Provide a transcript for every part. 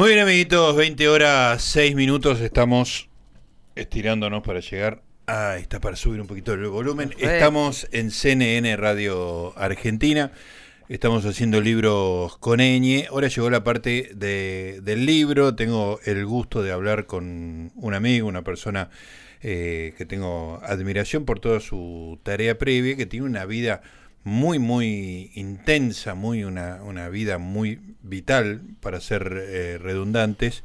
Muy bien, amiguitos, 20 horas 6 minutos. Estamos estirándonos para llegar. Ah, está para subir un poquito el volumen. Estamos en CNN Radio Argentina. Estamos haciendo libros con Eñe. Ahora llegó la parte de, del libro. Tengo el gusto de hablar con un amigo, una persona eh, que tengo admiración por toda su tarea previa, que tiene una vida muy, muy intensa, muy una, una vida muy vital, para ser eh, redundantes,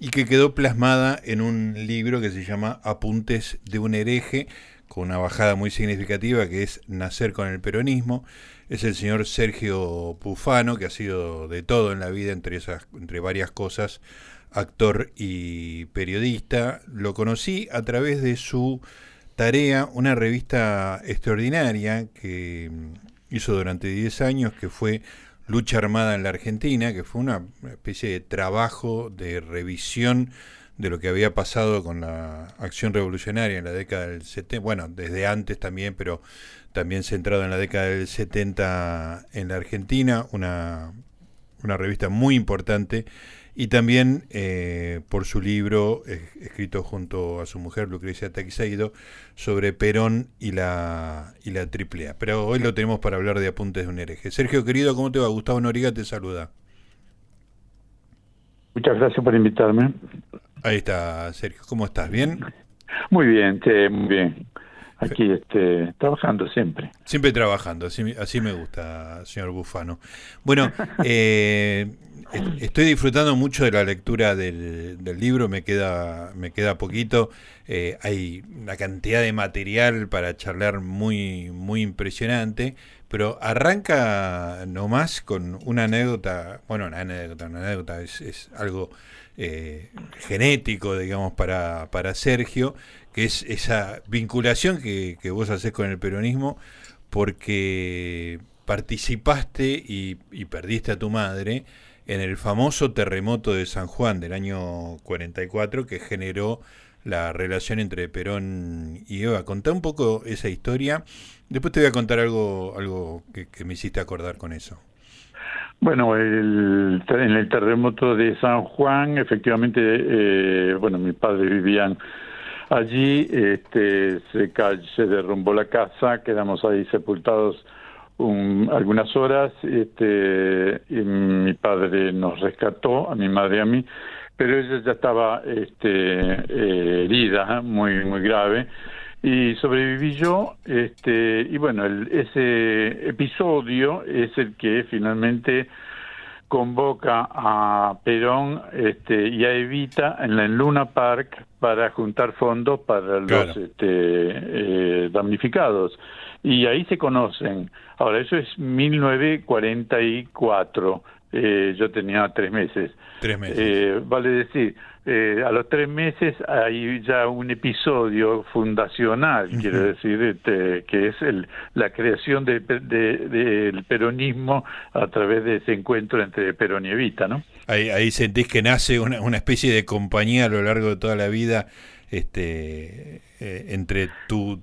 y que quedó plasmada en un libro que se llama Apuntes de un hereje, con una bajada muy significativa que es Nacer con el peronismo. Es el señor Sergio Pufano, que ha sido de todo en la vida, entre, esas, entre varias cosas, actor y periodista. Lo conocí a través de su Tarea, una revista extraordinaria que hizo durante 10 años, que fue Lucha Armada en la Argentina, que fue una especie de trabajo de revisión de lo que había pasado con la acción revolucionaria en la década del 70, bueno, desde antes también, pero también centrado en la década del 70 en la Argentina, una, una revista muy importante y también eh, por su libro, escrito junto a su mujer Lucrecia Taxeido, sobre Perón y la, y la AAA. Pero hoy lo tenemos para hablar de Apuntes de un hereje. Sergio, querido, ¿cómo te va? Gustavo Noriga te saluda. Muchas gracias por invitarme. Ahí está, Sergio. ¿Cómo estás? ¿Bien? Muy bien, muy bien. Aquí este, trabajando siempre. Siempre trabajando, así, así me gusta, señor Bufano. Bueno, eh, estoy disfrutando mucho de la lectura del, libro, me queda, me queda poquito. Eh, hay una cantidad de material para charlar muy, muy impresionante, pero arranca nomás con una anécdota, bueno, una anécdota, una anécdota es, algo eh, genético, digamos, para, para Sergio, que es esa vinculación que, que vos haces con el peronismo, porque participaste y, y perdiste a tu madre en el famoso terremoto de San Juan del año 44 que generó la relación entre Perón y Eva. Contá un poco esa historia. Después te voy a contar algo, algo que, me hiciste acordar con eso. Bueno, el, en el terremoto de San Juan, efectivamente, eh, bueno, mis padres vivían allí, este, se, se derrumbó la casa, quedamos ahí sepultados algunas horas este, y mi padre nos rescató, a mi madre y a mí, pero ella ya estaba este, eh, herida, muy, muy grave, y sobreviví yo, este, y bueno, el, ese episodio es el que finalmente convoca a Perón este, y a Evita en la Luna Park para juntar fondos para los este, eh, damnificados y ahí se conocen. Ahora, eso es 1944. Eh, yo tenía tres meses. Tres meses. Eh, vale decir, eh, a los tres meses hay ya un episodio fundacional, quiero decir, este, que es el, la creación del peronismo a través de ese encuentro entre Perón y Evita, ¿no? Ahí, ahí sentís que nace una, una especie de compañía a lo largo de toda la vida este, entre tu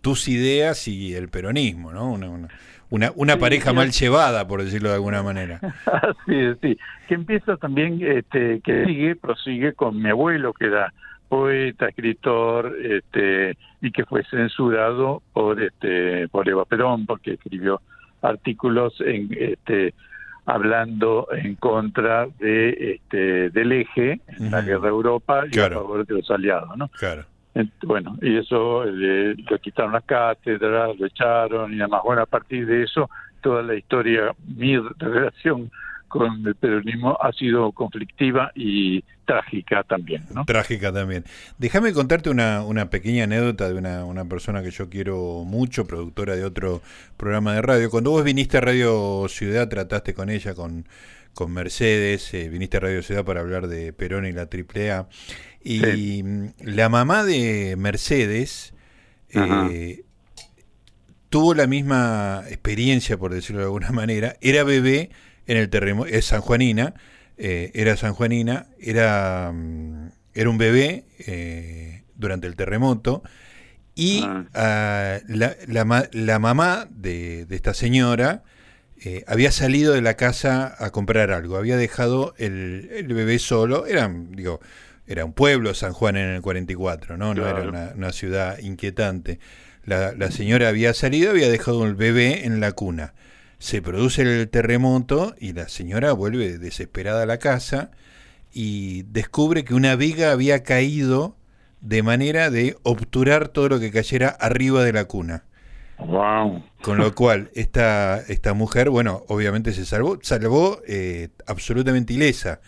tus ideas y el peronismo, ¿no? Una, una, una, pareja mal llevada, por decirlo de alguna manera. sí, sí. Que empieza también, este, que sigue, prosigue con mi abuelo, que era poeta, escritor, este, y que fue censurado por, este, por Eva Perón, porque escribió artículos en, este, hablando en contra de este del eje en la guerra de Europa y a favor de los aliados, ¿no? Claro. Bueno, y eso le, quitaron las cátedras, lo echaron y además, bueno, a partir de eso, toda la historia, mi relación con el peronismo ha sido conflictiva y trágica también. ¿no? Trágica también. Déjame contarte una, una pequeña anécdota de una, una persona que yo quiero mucho, productora de otro programa de radio. Cuando vos viniste a Radio Ciudad, trataste con ella, con, con Mercedes, eh, viniste a Radio Ciudad para hablar de Perón y la AAA. Y la mamá de Mercedes eh, tuvo la misma experiencia, por decirlo de alguna manera. Era bebé en el terremoto, es sanjuanina, eh, era sanjuanina, era, mm, era un bebé eh, durante el terremoto. Y ah. Ah, la, la, la, mamá de, de esta señora eh, había salido de la casa a comprar algo, había dejado el, el bebé solo, era, digo, era un pueblo San Juan en el 44, ¿no? No era una, ciudad inquietante. La, la, señora había salido, había dejado el bebé en la cuna. Se produce el terremoto y la señora vuelve desesperada a la casa y descubre que una viga había caído de manera de obturar todo lo que cayera arriba de la cuna. Wow. Con lo cual, esta, esta mujer, bueno, obviamente se salvó, salvó eh, absolutamente ilesa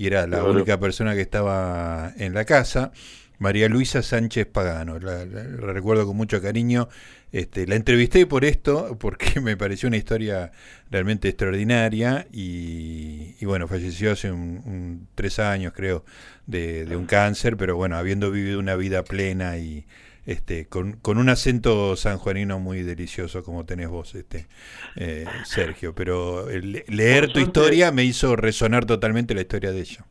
y era la única persona que estaba en la casa. María Luisa Sánchez Pagano, la, recuerdo con mucho cariño. Este, la entrevisté por esto, porque me pareció una historia realmente extraordinaria y, bueno, falleció hace un, tres años, creo, de, de, un cáncer, pero bueno, habiendo vivido una vida plena y, este, con, con, un acento sanjuanino muy delicioso como tenés vos, este, eh, Sergio. Pero leer tu historia me hizo resonar totalmente la historia de ella.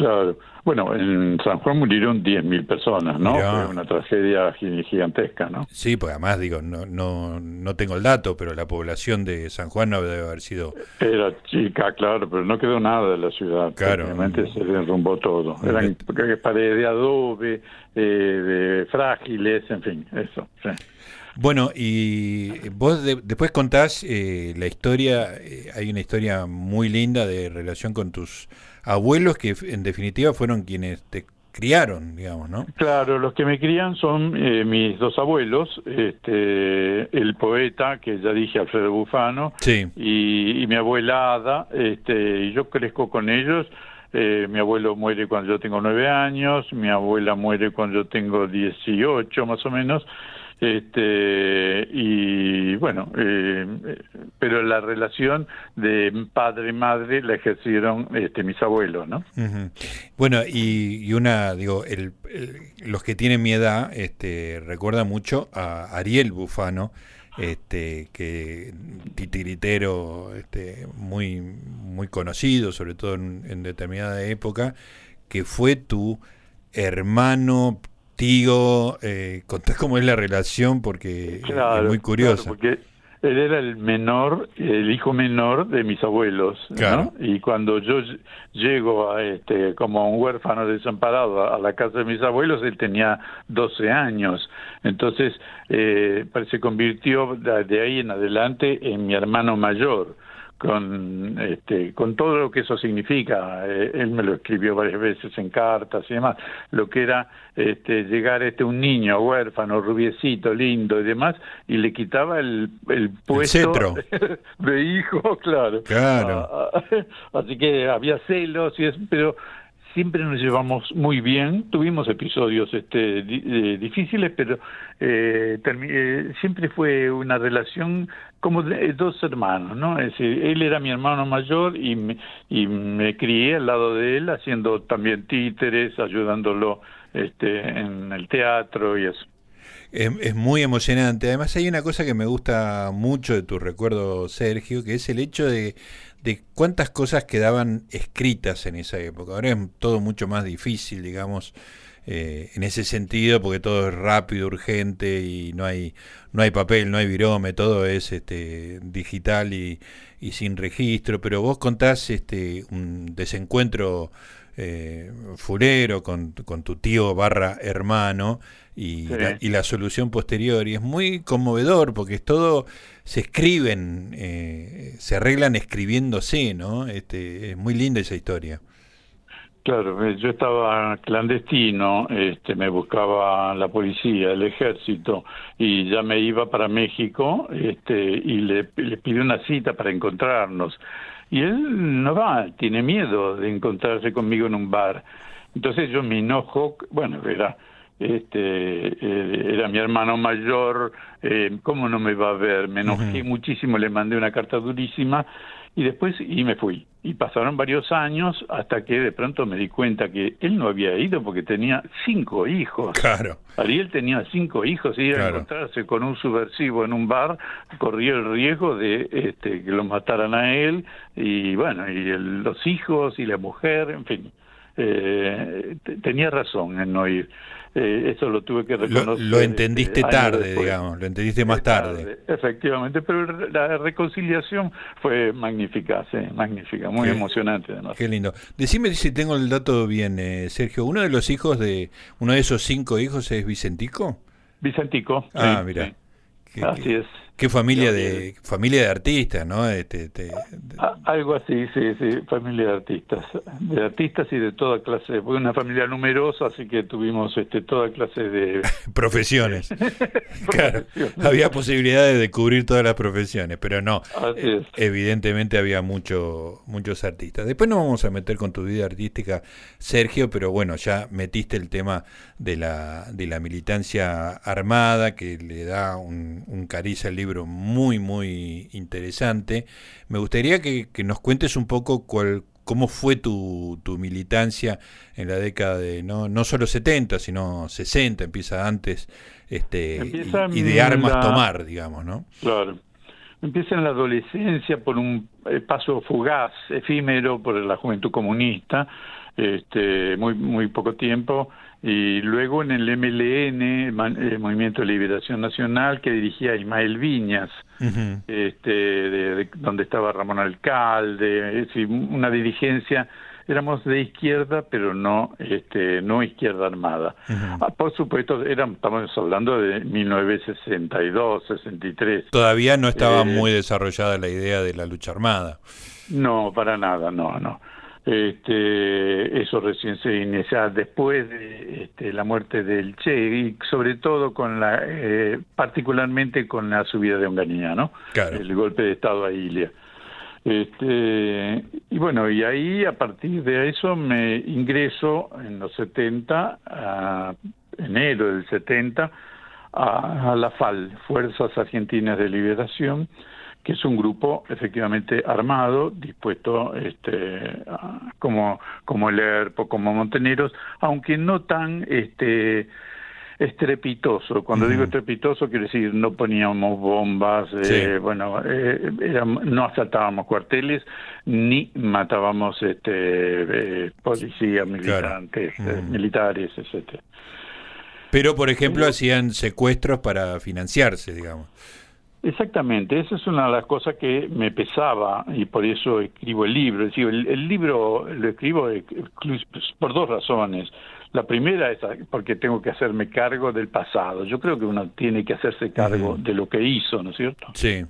Claro. Bueno, en San Juan murieron 10.000 personas, ¿no? Fue una tragedia gigantesca, ¿no? Sí, pues además, digo, no, no, no tengo el dato, pero la población de San Juan no debe haber sido... Era chica, claro, pero no quedó nada de la ciudad. Claro. Realmente se derrumbó todo. Eran paredes de adobe, eh, de frágiles, en fin, eso. Bueno, y vos después contás eh, la historia, eh, hay una historia muy linda de relación con tus abuelos que en definitiva fueron quienes te criaron, digamos, ¿no? Claro, los que me crían son eh, mis dos abuelos, este, el poeta, que ya dije, Alfredo Bufano, y, mi abuela Ada, este, y yo crezco con ellos. Eh, mi abuelo muere cuando yo tengo nueve años, mi abuela muere cuando yo tengo dieciocho, más o menos, este y bueno eh, pero la relación de padre madre la ejercieron este mis abuelos no bueno y, una digo el, los que tienen mi edad este recuerda mucho a Ariel Bufano este que titiritero este muy muy conocido sobre todo en, en determinada época que fue tu hermano tío, eh, contás cómo es la relación porque es muy curiosa. porque él era el menor, el hijo menor de mis abuelos, ¿no? Y cuando yo llego a este como un huérfano desamparado a, la casa de mis abuelos, él tenía 12 años. Entonces, eh, se convirtió de ahí en adelante en mi hermano mayor con este con todo lo que eso significa. Eh, él me lo escribió varias veces en cartas y demás lo que era este llegar este un niño huérfano rubiecito lindo y demás y le quitaba el el puesto de hijo claro. Claro. Ah, ah, así que había celos y es pero siempre nos llevamos muy bien, tuvimos episodios este, eh, difíciles, pero eh, eh, siempre fue una relación como de dos hermanos, ¿no? Es decir, él era mi hermano mayor y me, y me crié al lado de él haciendo también títeres, ayudándolo este, en el teatro y eso. Es, muy emocionante. Además hay una cosa que me gusta mucho de tu recuerdo, Sergio, que es el hecho de, de cuántas cosas quedaban escritas en esa época. Ahora es todo mucho más difícil, digamos, eh, en ese sentido, porque todo es rápido, urgente y no hay, no hay papel, no hay virome, todo es este, digital y, y sin registro. Pero vos contás este, un desencuentro eh, fulero con, con, tu tío barra hermano y, la, y, la, solución posterior. Y es muy conmovedor porque es todo, se escriben, eh, se arreglan escribiéndose, ¿no? Este, es muy linda esa historia. Claro, eh, yo estaba clandestino, este, me buscaba la policía, el ejército, y ya me iba para México este, y le, le una cita para encontrarnos. Y él no va, tiene miedo de encontrarse conmigo en un bar. Entonces yo me enojo, bueno, era, este, eh, era mi hermano mayor, eh, ¿cómo no me va a ver? Me enojé muchísimo, le mandé una carta durísima y después y me fui. Y pasaron varios años hasta que de pronto me di cuenta que él no había ido porque tenía cinco hijos. Claro. Ariel tenía cinco hijos y ir a encontrarse con un subversivo en un bar corría el riesgo de este, que lo mataran a él y bueno, y los hijos y la mujer, en fin. eh, tenía razón en no ir. Eh, eso lo tuve que reconocer. Lo, entendiste este, tarde, digamos, lo entendiste más tarde. Efectivamente, pero la reconciliación fue magnífica, sí, magnífica, muy emocionante además. Qué lindo. Decime si tengo el dato bien, eh, Sergio. ¿Uno de los hijos de, uno de esos cinco hijos es Vicentico? Vicentico. Ah, mira. Así es. Qué familia de familia de artistas, ¿no? Este, Algo así, sí, sí, familia de artistas, de artistas y de toda clase. Fue una familia numerosa, así que tuvimos este, toda clase de profesiones. claro, había posibilidades de cubrir todas las profesiones, pero no. Eh, evidentemente había mucho, muchos artistas. Después nos vamos a meter con tu vida artística, Sergio, pero bueno, ya metiste el tema de la de la militancia armada que le da un, un cariz al libro muy, muy interesante. Me gustaría que, nos cuentes un poco cuál, cómo fue tu, tu, militancia en la década de no, no solo 70, sino 60, empieza antes, este, y, de armas tomar, digamos, ¿no? Claro. Empieza en la adolescencia por un eh, paso fugaz, efímero por la juventud comunista, este, muy, muy poco tiempo, y luego en el MLN, el Movimiento de Liberación Nacional, que dirigía Ismael Viñas, este, de, donde estaba Ramón Alcalde, es decir, una dirigencia, éramos de izquierda, pero no, este, no izquierda armada. Ah, por supuesto, éramos, estamos hablando de 1962, 63. Todavía no estaba eh, muy desarrollada la idea de la lucha armada. No, para nada, no, no. Este, eso recién se inicia después de este, la muerte del Che y sobre todo con la, eh, particularmente con la subida de Onganía, ¿no? El golpe de Estado a Ilia. Este, y bueno, y ahí a partir de eso me ingreso en los 70, a enero del 70, a, a la FAL, Fuerzas Argentinas de Liberación, que es un grupo efectivamente armado, dispuesto este, como, como el ERPO, como Monteneros, aunque no tan este, estrepitoso. Cuando digo estrepitoso, quiere decir no poníamos bombas, eh, bueno, eh, no asaltábamos cuarteles, ni matábamos este, eh, policías, militantes, militares, etcétera. Pero, por ejemplo, hacían secuestros para financiarse, digamos. Exactamente, esa es una de las cosas que me pesaba y por eso escribo el libro. Es decir, el, libro lo escribo por dos razones. La primera es porque tengo que hacerme cargo del pasado. Yo creo que uno tiene que hacerse cargo de lo que hizo, ¿no es cierto? Sí.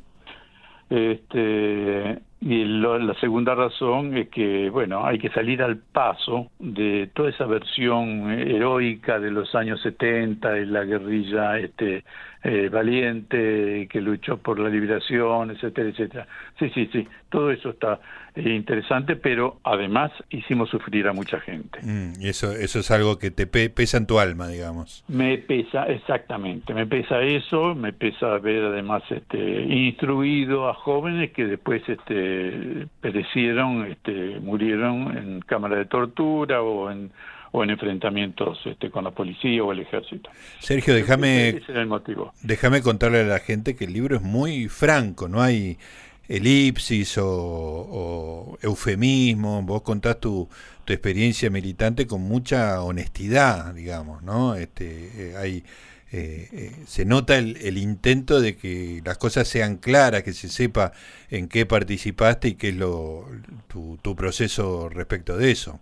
Este, y la segunda razón es que, bueno, hay que salir al paso de toda esa versión heroica de los años 70 y la guerrilla este, eh, valiente que luchó por la liberación, etcétera, etcétera. Sí, sí, sí, todo eso está eh, interesante, pero además hicimos sufrir a mucha gente. Mm, y eso, eso es algo que te pesa en tu alma, digamos. Me pesa, exactamente, me pesa eso, me pesa ver además este, instruido a jóvenes que después este, perecieron, este, murieron en cámara de tortura o en o en enfrentamientos este, con la policía o el ejército. Sergio, déjame, déjame contarle a la gente que el libro es muy franco, no hay elipsis o, eufemismo, vos contás tu, tu, experiencia militante con mucha honestidad, digamos, ¿no? Este, eh, hay, eh, eh, se nota el, el, intento de que las cosas sean claras, que se sepa en qué participaste y qué es lo, tu, tu proceso respecto de eso.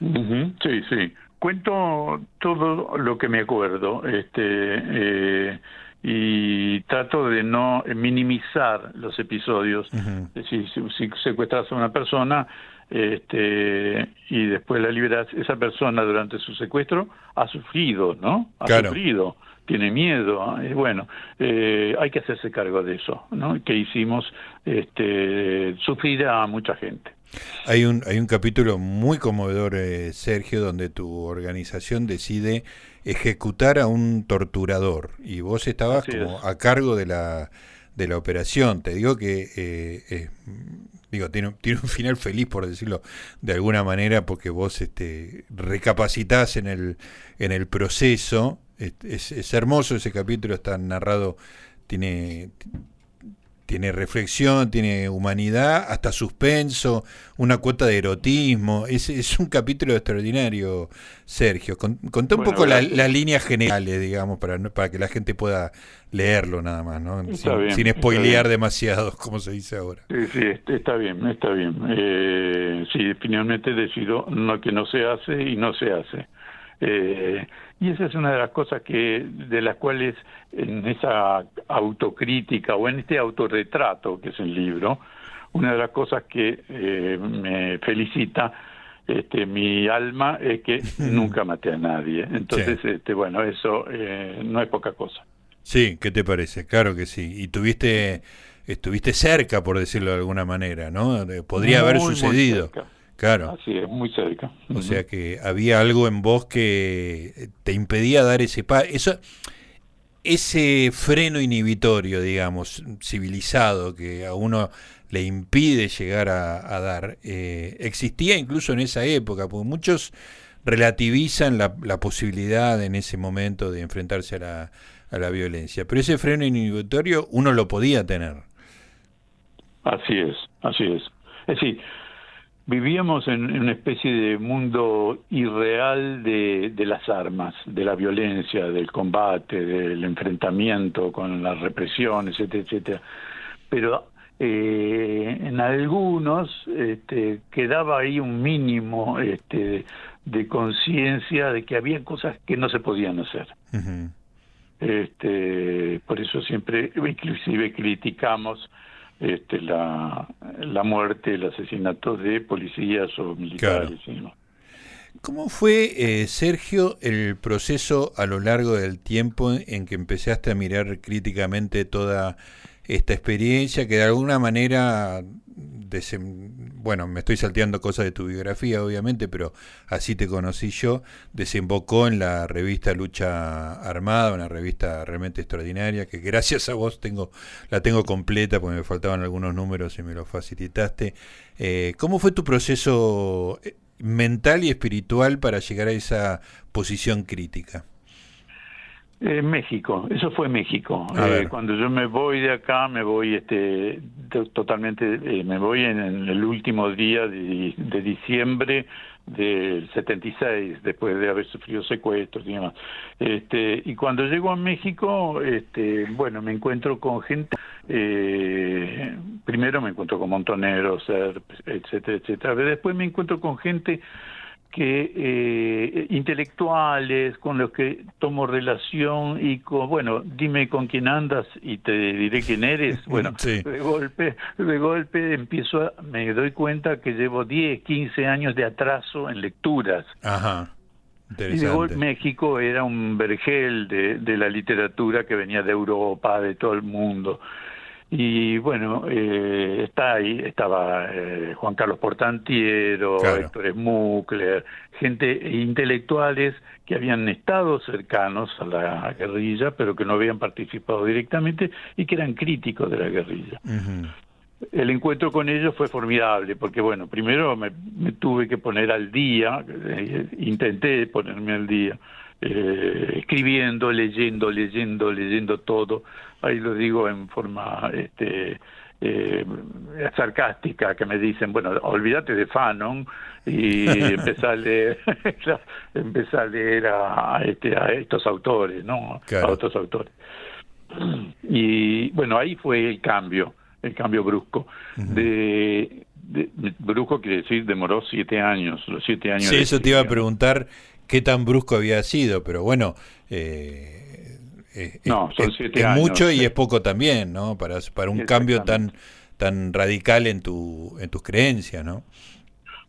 Sí, sí. Cuento todo lo que me acuerdo, este, eh, y trato de no minimizar los episodios. Es decir, si, secuestras a una persona este, y después la liberas, esa persona durante su secuestro ha sufrido, ¿no? Ha sufrido, tiene miedo. Y bueno, eh, hay que hacerse cargo de eso, ¿no? Que hicimos este, sufrir a mucha gente. Hay un, hay un capítulo muy conmovedor, eh, Sergio, donde tu organización decide ejecutar a un torturador y vos estabas como a cargo de la, de la operación. Te digo que eh, digo tiene, tiene un final feliz por decirlo de alguna manera porque vos este, recapacitás en el, en el proceso. Es, es hermoso ese capítulo, está narrado, tiene tiene reflexión, tiene humanidad, hasta suspenso, una cuota de erotismo. Es, es un capítulo extraordinario, Sergio. contá un poco las líneas generales, digamos, para, para que la gente pueda leerlo nada más, ¿no? Sin, sin spoilear demasiado, como se dice ahora. Sí, sí, está bien, está bien. Eh, sí, finalmente decido no, que no se hace y no se hace. Eh, y esa es una de las cosas que de las cuales en esa autocrítica o en este autorretrato que es el libro, una de las cosas que eh, me felicita este, mi alma es que nunca maté a nadie. Entonces, este, bueno, eso eh, no es poca cosa. Sí, ¿qué te parece? Claro que sí. Y tuviste, estuviste cerca, por decirlo de alguna manera, ¿no? Podría haber sucedido. Claro. Así es, muy cerca. O sea que había algo en vos que te impedía dar ese paso. Eso, ese freno inhibitorio, digamos, civilizado, que a uno le impide llegar a, dar, eh, existía incluso en esa época, porque muchos relativizan la, la, posibilidad en ese momento de enfrentarse a la, a la violencia. Pero ese freno inhibitorio uno lo podía tener. Así es, así es. Es decir, vivíamos en, una especie de mundo irreal de, de, las armas, de la violencia, del combate, del enfrentamiento con las represiones, etcétera, etcétera. Pero eh, en algunos este, quedaba ahí un mínimo este, de conciencia de que había cosas que no se podían hacer. este, por eso siempre, inclusive criticamos este, la, la muerte, el asesinato de policías o militares. ¿Cómo fue, eh, Sergio, el proceso a lo largo del tiempo en que empezaste a mirar críticamente toda esta experiencia que de alguna manera bueno, me estoy salteando cosas de tu biografía, obviamente, pero así te conocí yo, desembocó en la revista Lucha Armada, una revista realmente extraordinaria, que gracias a vos tengo, la tengo completa, porque me faltaban algunos números y me lo facilitaste. Eh, ¿Cómo fue tu proceso eh, mental y espiritual para llegar a esa posición crítica? Eh, México, eso fue México. Eh, cuando yo me voy de acá, me voy este, totalmente, eh, me voy en, el último día de, de, diciembre del 76, después de haber sufrido secuestros y demás. Este, y cuando llego a México, este, bueno, me encuentro con gente, eh, primero me encuentro con montoneros, etcétera, etcétera. Después me encuentro con gente que eh, intelectuales con los que tomo relación y con bueno dime con quién andas y te diré quién eres. Bueno de golpe de golpe empiezo a, me doy cuenta que llevo 10 15 años de atraso en lecturas. Ajá. Y de golpe México era un vergel de, de la literatura que venía de Europa de todo el mundo y bueno, eh, está ahí, estaba eh, Juan Carlos Portantiero, Héctor Smukler, gente intelectuales que habían estado cercanos a la guerrilla, pero que no habían participado directamente y que eran críticos de la guerrilla. El encuentro con ellos fue formidable, porque bueno, primero me, tuve que poner al día, eh, intenté ponerme al día, eh, escribiendo, leyendo, leyendo, leyendo todo. Ahí lo digo en forma este, eh, sarcástica, que me dicen, bueno, olvídate de Fanon y empezar a leer, empezar a, leer a, este, a estos autores, ¿no? A otros autores. Y bueno, ahí fue el cambio, el cambio brusco. de, brusco quiere decir demoró siete años, los siete años. Sí, eso te iba a preguntar qué tan brusco había sido, pero bueno, eh, eh no, son siete es, mucho y es poco también, ¿no? Para, para un cambio tan tan radical en tu en tus creencias, ¿no?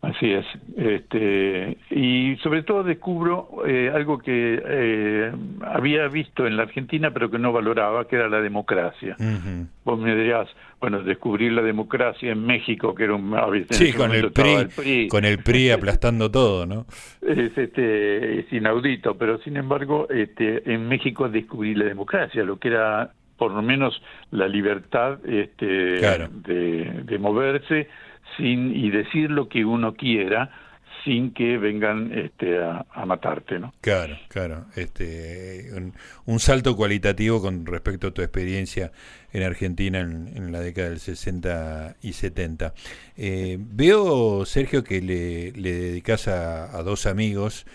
Así es. Este, y sobre todo descubro eh, algo que eh, había visto en la Argentina pero que no valoraba, que era la democracia. Vos me dirías, bueno, descubrir la democracia en México, que era un... Sí, con el, PRI, con el PRI aplastando todo, ¿no? Es, este, es inaudito, pero sin embargo, este, en México descubrí la democracia, lo que era por lo menos la libertad este, de, de moverse sin y decir lo que uno quiera sin que vengan este, a, matarte, ¿no? Claro, claro. Este, un, salto cualitativo con respecto a tu experiencia en Argentina en, la década del 60 y 70. Eh, veo, Sergio, que le, le dedicas a, dos amigos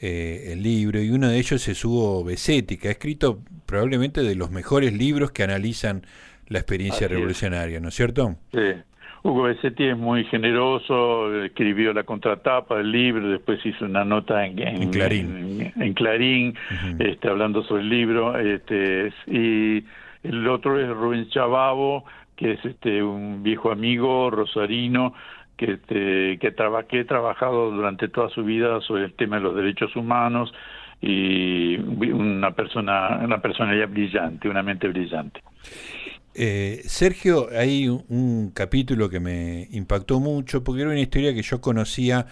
eh, el libro y uno de ellos es Hugo Besetti, que ha escrito probablemente de los mejores libros que analizan la experiencia revolucionaria, ¿no es cierto? Sí. Hugo Besetti es muy generoso, escribió la contratapa del libro, después hizo una nota en, Clarín, en, Clarín este, hablando sobre el libro, este, y el otro es Rubén Chababo, que es este, un viejo amigo rosarino, que, este, que, que ha trabajado durante toda su vida sobre el tema de los derechos humanos y una persona, una personalidad brillante, una mente brillante. Eh, Sergio, hay un, capítulo que me impactó mucho porque era una historia que yo conocía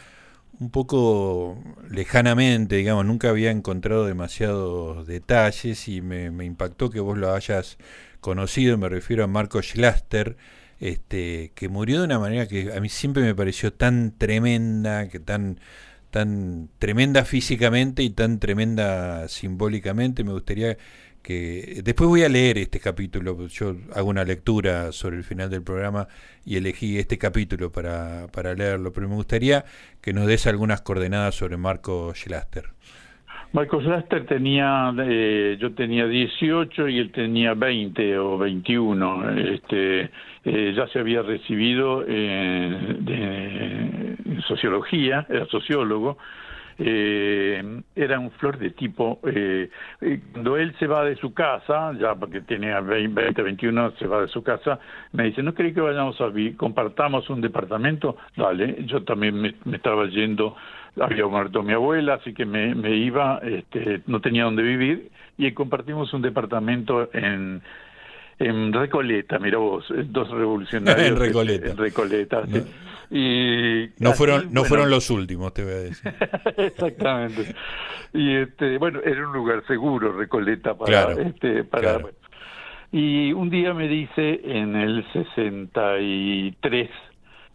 un poco lejanamente, digamos, nunca había encontrado demasiados detalles y me, impactó que vos lo hayas conocido, me refiero a Marco Schlaster, este, que murió de una manera que a mí siempre me pareció tan tremenda, que tan tan tremenda físicamente y tan tremenda simbólicamente, me gustaría que después voy a leer este capítulo, yo hago una lectura sobre el final del programa y elegí este capítulo para, para leerlo, pero me gustaría que nos des algunas coordenadas sobre Marco Schlaster. Marco Schlaster tenía, eh, yo tenía 18 y él tenía 20 o 21. Este, eh, ya se había recibido en, en sociología, era sociólogo, eh, era un flor de tipo, eh, cuando él se va de su casa, ya porque tenía 20, 21, se va de su casa, me dice, ¿no creí que vayamos a vivir, compartamos un departamento? Dale, yo también me, estaba yendo, había muerto mi abuela, así que me, me iba, este, no tenía dónde vivir, y compartimos un departamento en en Recoleta, mira vos, dos revolucionarios en Recoleta. En Recoleta, sí. Y no fueron no fueron los últimos, te voy a decir. Exactamente. Y este, bueno, era un lugar seguro Recoleta para este para Y un día me dice en el 63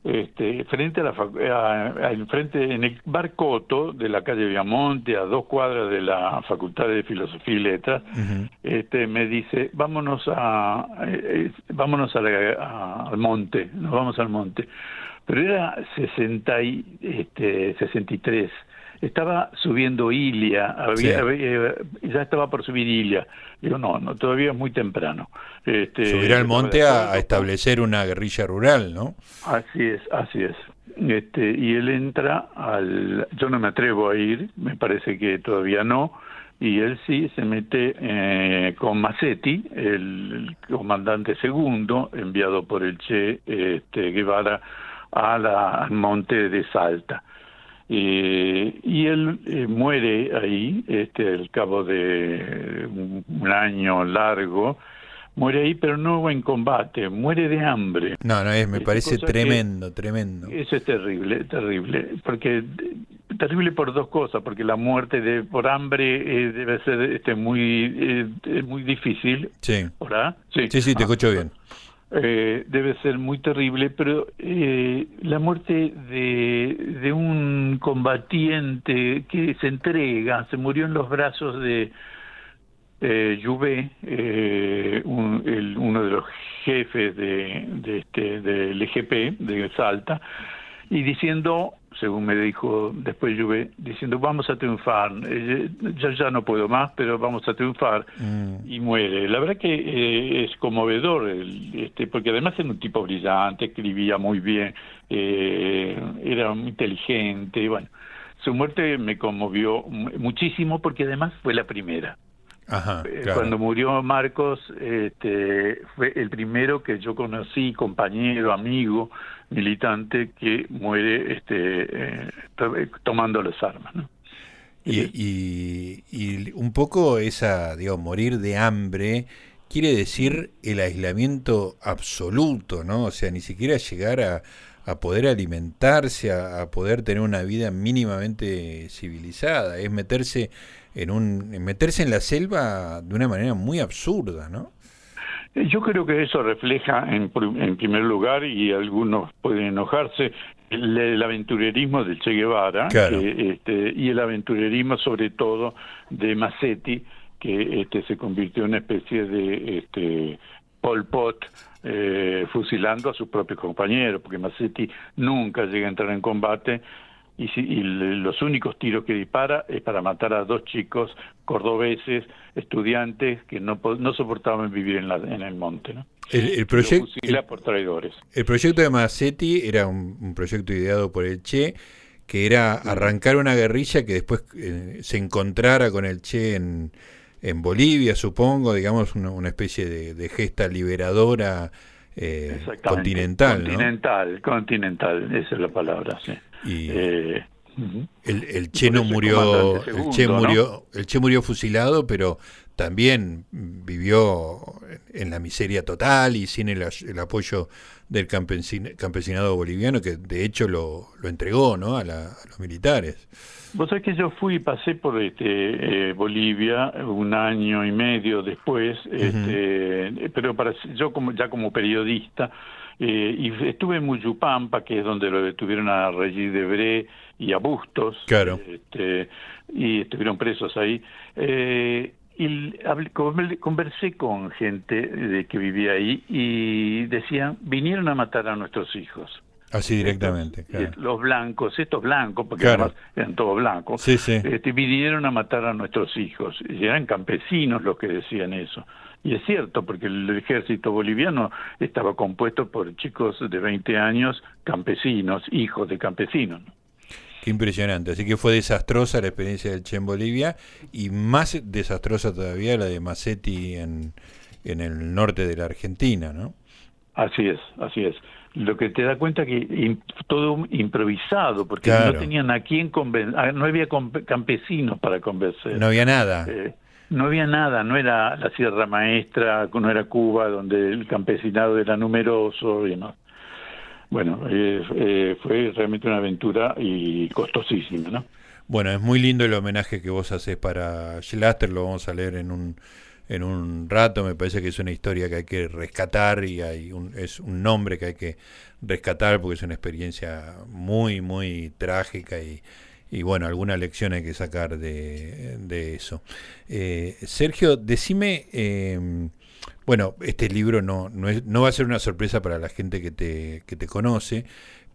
este, frente a la frente en el Barcoto de la calle Viamonte a dos cuadras de la Facultad de Filosofía y Letras este me dice vámonos a eh, vámonos al monte nos vamos al monte pero era 60 y, este, 63. Estaba subiendo Ilia, había, ya estaba por subir Ilia. Digo, no, no, todavía es muy temprano. Este, Subir al monte a, establecer una guerrilla rural, ¿no? Así es, así es. Este, y él entra al... Yo no me atrevo a ir, me parece que todavía no, y él sí se mete eh, con Massetti, el, comandante segundo, enviado por el Che este, Guevara a la, al monte de Salta. y él eh, muere ahí, este, al cabo de un, año largo, muere ahí, pero no en combate, muere de hambre. No, no, es, me parece tremendo, tremendo. Eso es terrible, terrible, porque terrible por dos cosas, porque la muerte de por hambre eh, debe ser este muy eh, muy difícil. Sí. Sí, sí, sí te ah. escucho bien. Eh, debe ser muy terrible, pero eh, la muerte de, de, un combatiente que se entrega, se murió en los brazos de eh, Juvé, eh, uno de los jefes de, de este, del EGP de Salta, y diciendo según me dijo después Juve, diciendo vamos a triunfar, eh, ya ya no puedo más, pero vamos a triunfar mm. y muere. La verdad que eh, es conmovedor, este, porque además era un tipo brillante, escribía muy bien, eh, era muy inteligente, bueno, su muerte me conmovió muchísimo porque además fue la primera. Cuando murió Marcos, este, fue el primero que yo conocí, compañero, amigo, militante que muere este, eh, tomando las armas. ¿no? Y, y, un poco esa, digo, morir de hambre quiere decir el aislamiento absoluto, ¿no? O sea, ni siquiera llegar a, a poder alimentarse, a, a, poder tener una vida mínimamente civilizada, es meterse en un meterse en la selva de una manera muy absurda, ¿no? Yo creo que eso refleja, en, en primer lugar, y algunos pueden enojarse, el, aventurerismo del Che Guevara este, y el aventurerismo sobre todo de Massetti, que este, se convirtió en una especie de este, Pol Pot eh, fusilando a sus propios compañeros, porque Massetti nunca llega a entrar en combate y, si, y, los únicos tiros que dispara es para matar a dos chicos cordobeses, estudiantes que no, no soportaban vivir en, la, en el monte. ¿no? El, el, proyecto, por traidores. el proyecto de Massetti era un, proyecto ideado por el Che, que era arrancar una guerrilla que después eh, se encontrara con el Che en, en Bolivia, supongo, digamos, una, una especie de, de, gesta liberadora eh, continental. Continental, continental, esa es la palabra, sí. Y eh, el, el, Che no murió, el Che murió, el Che murió fusilado, pero también vivió en la miseria total y sin el, apoyo del campesinado boliviano, que de hecho lo, lo entregó ¿no? a, los militares. Vos sabés que yo fui, pasé por este eh, Bolivia un año y medio después, este, pero para yo como ya como periodista, eh, y estuve en Muyupampa, que es donde lo detuvieron a Regis Debré y a Bustos, claro. este, y estuvieron presos ahí. Eh, y conversé con gente de que vivía ahí y decían, vinieron a matar a nuestros hijos. Así directamente. Los blancos, estos blancos, porque además eran todos blancos, Este, vinieron a matar a nuestros hijos. Y eran campesinos los que decían eso. Y es cierto, porque el ejército boliviano estaba compuesto por chicos de 20 años, campesinos, hijos de campesinos. Qué impresionante. Así que fue desastrosa la experiencia del Che en Bolivia y más desastrosa todavía la de Massetti en, en el norte de la Argentina, ¿no? Así es, así es. Lo que te da cuenta que todo improvisado, porque no tenían a quién convencer, no había campesinos para convencer. No había nada. Eh, no había nada, no era la Sierra Maestra, no era Cuba, donde el campesinado era numeroso y no. Bueno, eh, fue realmente una aventura y costosísima, ¿no? Bueno, es muy lindo el homenaje que vos haces para Schlatter, lo vamos a leer en un en un rato, me parece que es una historia que hay que rescatar y hay un, es un nombre que hay que rescatar porque es una experiencia muy, muy trágica y, y bueno, alguna lección hay que sacar de, de eso. Eh, Sergio, decime, eh, bueno, este libro no, no, es, no va a ser una sorpresa para la gente que te, que te conoce,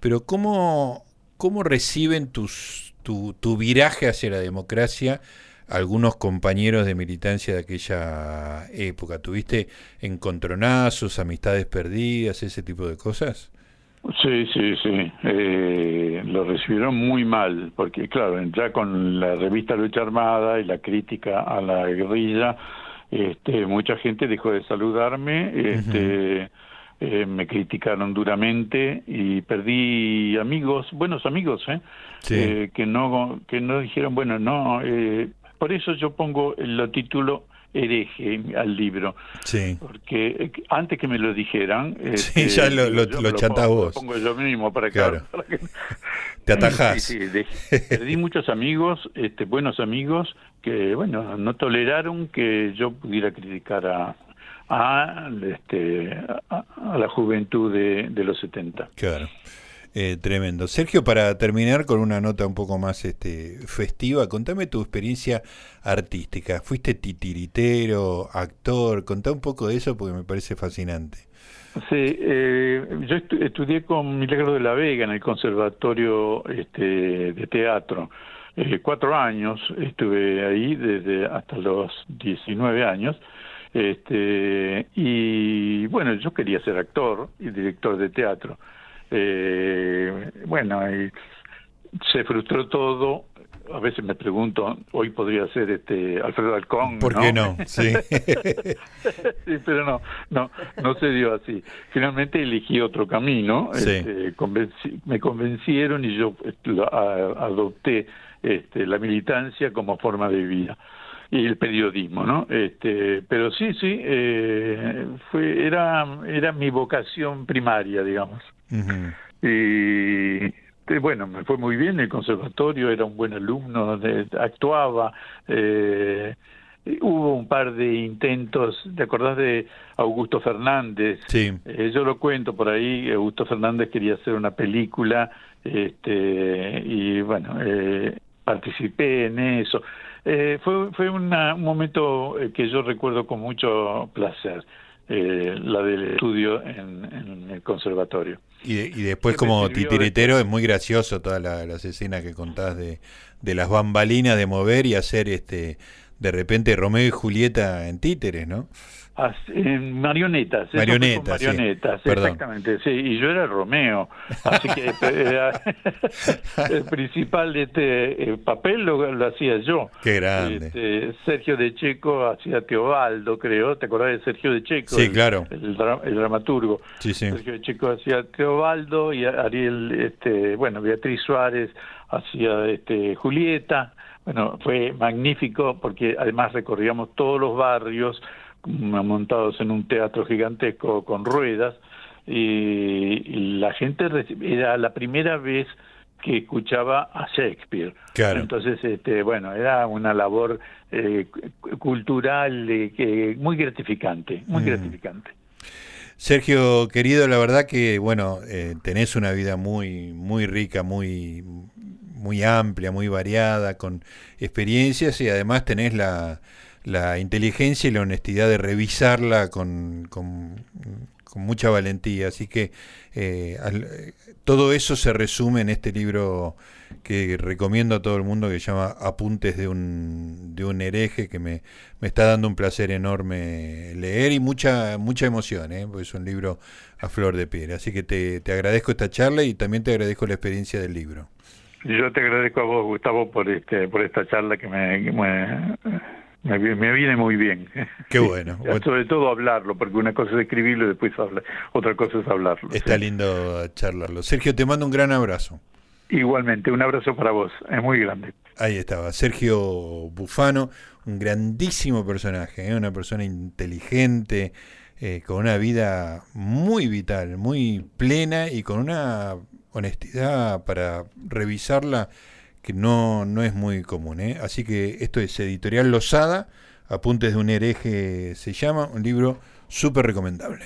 pero ¿cómo, cómo reciben tus, tu, tu viraje hacia la democracia algunos compañeros de militancia de aquella época? ¿Tuviste encontronazos, amistades perdidas, ese tipo de cosas? Sí, sí, sí. Eh, lo recibieron muy mal, porque claro, ya con la revista Lucha Armada y la crítica a la guerrilla, este, mucha gente dejó de saludarme, este, eh, me criticaron duramente y perdí amigos, buenos amigos, ¿eh? eh que no que no dijeron, bueno, no, eh, por eso yo pongo el título hereje al libro. Sí. Porque antes que me lo dijeran. Sí, este, ya lo, lo, lo, vos. Lo pongo yo mismo para, claro. que, Te atajás. Sí, perdí muchos amigos, este, buenos amigos, que, bueno, no toleraron que yo pudiera criticar a, a, este, a, la juventud de, de los 70. Claro. Eh, tremendo. Sergio, para terminar con una nota un poco más este, festiva, contame tu experiencia artística. ¿Fuiste titiritero, actor? Contá un poco de eso porque me parece fascinante. Sí, eh, yo estudié con Milagro de la Vega en el Conservatorio este, de Teatro. Eh, cuatro años estuve ahí desde hasta los 19 años. Este, y bueno, yo quería ser actor y director de teatro eh, bueno, y se frustró todo. A veces me pregunto, hoy podría ser este Alfredo Alcón. ¿Por qué no? Sí. sí, pero no, no, no se dio así. Finalmente elegí otro camino. Este, me convencieron y yo este, adopté este, la militancia como forma de vida y el periodismo, ¿no? Este, pero sí, sí, eh, fue era era mi vocación primaria, digamos. Y bueno, me fue muy bien en el conservatorio, era un buen alumno, actuaba. Eh, hubo un par de intentos, ¿te acordás de Augusto Fernández? Sí. Eh, yo lo cuento por ahí, Augusto Fernández quería hacer una película este, y bueno, eh, participé en eso. Eh, fue fue un momento eh, que yo recuerdo con mucho placer, eh, la del estudio en, el conservatorio. Y, y después como titiritero es muy gracioso todas las escenas que contás de, de las bambalinas de mover y hacer este de repente Romeo y Julieta en títeres, ¿no? En marionetas. Marionetas. Marionetas, exactamente. Sí, y yo era Romeo. Así que el principal de este eh, papel lo, hacía yo. Qué grande. Este, Sergio de Checo hacía Teobaldo, creo. ¿Te acordás de Sergio de Checo? Sí, claro. El, dramaturgo. Sí, sí. Sergio de Checo hacía Teobaldo y Ariel, este, bueno, Beatriz Suárez hacía este, Julieta. Bueno, fue magnífico porque además recorríamos todos los barrios montados en un teatro gigantesco con ruedas y, la gente era la primera vez que escuchaba a Shakespeare. Entonces, este, bueno, era una labor eh, cultural eh, muy gratificante, muy mm. gratificante. Sergio, querido, la verdad que, bueno, eh, tenés una vida muy, muy rica, muy, muy amplia, muy variada, con experiencias y además tenés la, la inteligencia y la honestidad de revisarla con, con, mucha valentía. Así que eh, todo eso se resume en este libro que recomiendo a todo el mundo que se llama Apuntes de un, de un hereje, que me, me está dando un placer enorme leer y mucha, mucha emoción, ¿eh? porque es un libro a flor de piel. Así que te, te agradezco esta charla y también te agradezco la experiencia del libro. Yo te agradezco a vos, Gustavo, por este, por esta charla que me, viene muy bien. Qué bueno. Sobre todo hablarlo, porque una cosa es escribirlo y después hablar, otra cosa es hablarlo. Está lindo charlarlo. Sergio, te mando un gran abrazo. Igualmente, un abrazo para vos, es muy grande. Ahí estaba, Sergio Bufano, un grandísimo personaje, ¿eh? una persona inteligente, eh, con una vida muy vital, muy plena y con una honestidad para revisarla que no, no es muy común. ¿eh? Así que esto es Editorial Losada, Apuntes de un hereje se llama, un libro súper recomendable.